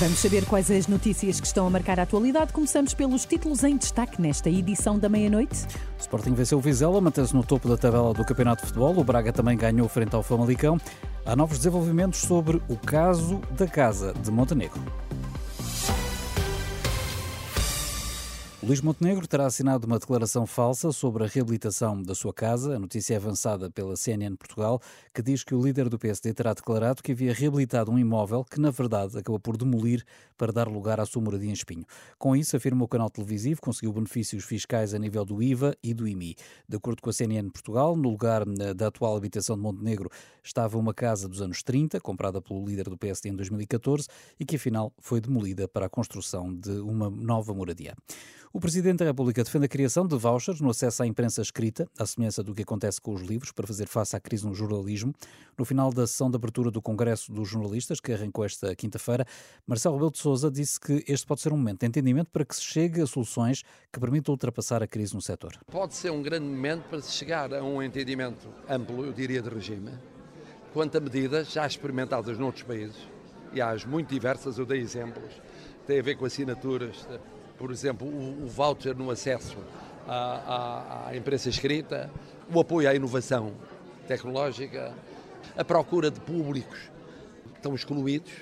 Vamos saber quais as notícias que estão a marcar a atualidade. Começamos pelos títulos em destaque nesta edição da meia-noite. O Sporting venceu o Vizela, mantém-se no topo da tabela do Campeonato de Futebol. O Braga também ganhou frente ao Famalicão. Há novos desenvolvimentos sobre o caso da Casa de Montenegro. Luís Montenegro terá assinado uma declaração falsa sobre a reabilitação da sua casa. A notícia é avançada pela CNN Portugal, que diz que o líder do PSD terá declarado que havia reabilitado um imóvel que, na verdade, acabou por demolir para dar lugar à sua moradia em Espinho. Com isso, afirma o canal televisivo, conseguiu benefícios fiscais a nível do IVA e do IMI. De acordo com a CNN Portugal, no lugar da atual habitação de Montenegro estava uma casa dos anos 30, comprada pelo líder do PSD em 2014 e que, afinal, foi demolida para a construção de uma nova moradia. O Presidente da República defende a criação de vouchers no acesso à imprensa escrita, à semelhança do que acontece com os livros, para fazer face à crise no jornalismo. No final da sessão de abertura do Congresso dos Jornalistas, que arrancou esta quinta-feira, Marcelo Rebelo de Sousa disse que este pode ser um momento de entendimento para que se chegue a soluções que permitam ultrapassar a crise no setor. Pode ser um grande momento para se chegar a um entendimento amplo, eu diria, de regime, quanto a medidas já experimentadas noutros países, e há as muito diversas, eu dei exemplos, tem a ver com assinaturas por exemplo, o, o voucher no acesso à, à, à imprensa escrita, o apoio à inovação tecnológica, a procura de públicos que estão excluídos,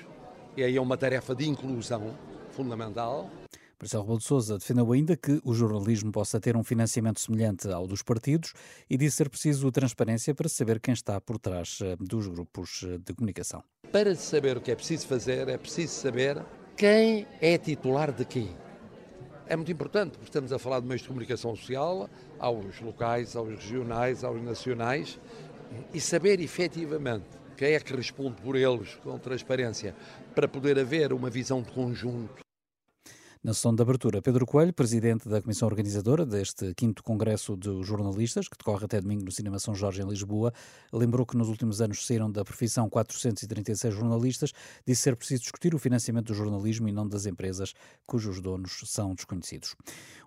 e aí é uma tarefa de inclusão fundamental. Marcelo Rebelo de Sousa defendeu ainda que o jornalismo possa ter um financiamento semelhante ao dos partidos e disse ser preciso transparência para saber quem está por trás eh, dos grupos eh, de comunicação. Para saber o que é preciso fazer, é preciso saber quem é titular de quê é muito importante, porque estamos a falar de meios de comunicação social, aos locais, aos regionais, aos nacionais, e saber efetivamente quem é que responde por eles com transparência, para poder haver uma visão de conjunto na sessão de abertura, Pedro Coelho, presidente da comissão organizadora deste quinto Congresso de Jornalistas, que decorre até domingo no Cinema São Jorge, em Lisboa, lembrou que nos últimos anos saíram da profissão 436 jornalistas, disse ser preciso discutir o financiamento do jornalismo e não das empresas cujos donos são desconhecidos.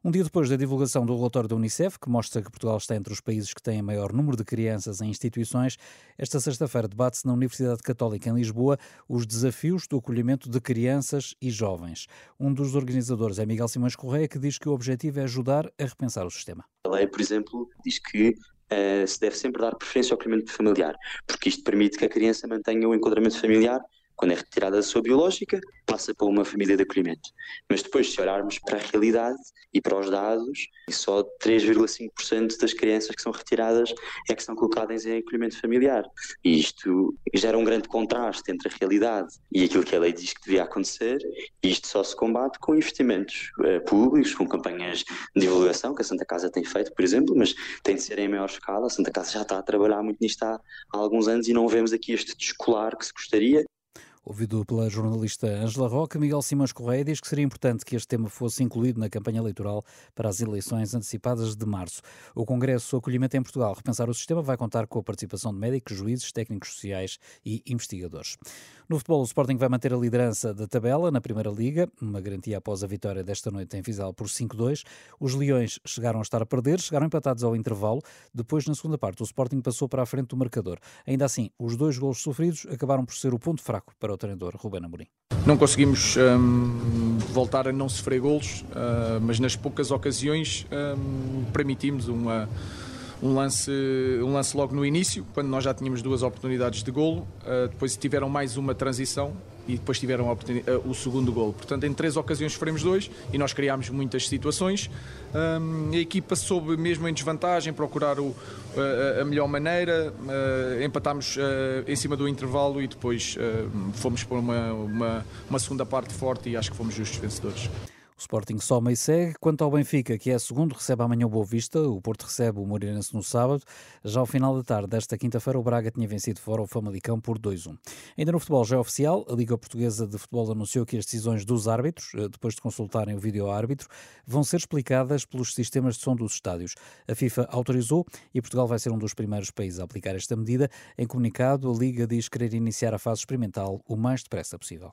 Um dia depois da divulgação do relatório da Unicef, que mostra que Portugal está entre os países que têm maior número de crianças em instituições, esta sexta-feira debate-se na Universidade Católica em Lisboa os desafios do acolhimento de crianças e jovens. Um dos organizadores é Miguel Simões Correia, que diz que o objetivo é ajudar a repensar o sistema. A lei, por exemplo, diz que uh, se deve sempre dar preferência ao acolhimento familiar, porque isto permite que a criança mantenha o enquadramento familiar quando é retirada da sua biológica, passa para uma família de acolhimento. Mas depois, se olharmos para a realidade e para os dados, só 3,5% das crianças que são retiradas é que são colocadas em acolhimento familiar. E isto gera um grande contraste entre a realidade e aquilo que a lei diz que devia acontecer, e isto só se combate com investimentos uh, públicos, com campanhas de divulgação, que a Santa Casa tem feito, por exemplo, mas tem de ser em maior escala. A Santa Casa já está a trabalhar muito nisto há alguns anos e não vemos aqui este descolar que se gostaria. Ouvido pela jornalista Angela Roca, Miguel Simões Correia diz que seria importante que este tema fosse incluído na campanha eleitoral para as eleições antecipadas de março. O Congresso Acolhimento em Portugal Repensar o Sistema vai contar com a participação de médicos, juízes, técnicos sociais e investigadores. No futebol, o Sporting vai manter a liderança da tabela na Primeira Liga, uma garantia após a vitória desta noite em Vizela por 5-2. Os Leões chegaram a estar a perder, chegaram empatados ao intervalo. Depois, na segunda parte, o Sporting passou para a frente do marcador. Ainda assim, os dois golos sofridos acabaram por ser o ponto fraco para o treinador Ruben Amorim. Não conseguimos hum, voltar a não sofrer golos, uh, mas nas poucas ocasiões hum, permitimos uma um lance, um lance logo no início, quando nós já tínhamos duas oportunidades de golo, uh, depois tiveram mais uma transição e depois tiveram uh, o segundo golo. Portanto, em três ocasiões sofremos dois e nós criámos muitas situações. A equipa soube, mesmo em desvantagem, procurar o, a, a melhor maneira, uh, empatámos em cima do intervalo e depois fomos por uma, uma, uma segunda parte forte e acho que fomos justos vencedores. Sporting soma e segue. Quanto ao Benfica, que é segundo, recebe amanhã o Boa Vista. O Porto recebe o Moreirense no sábado. Já ao final da tarde desta quinta-feira, o Braga tinha vencido fora o Famalicão por 2-1. Ainda no futebol já é oficial, a Liga Portuguesa de Futebol anunciou que as decisões dos árbitros, eh, depois de consultarem o vídeo-árbitro, vão ser explicadas pelos sistemas de som dos estádios. A FIFA autorizou e Portugal vai ser um dos primeiros países a aplicar esta medida. Em comunicado, a Liga diz querer iniciar a fase experimental o mais depressa possível.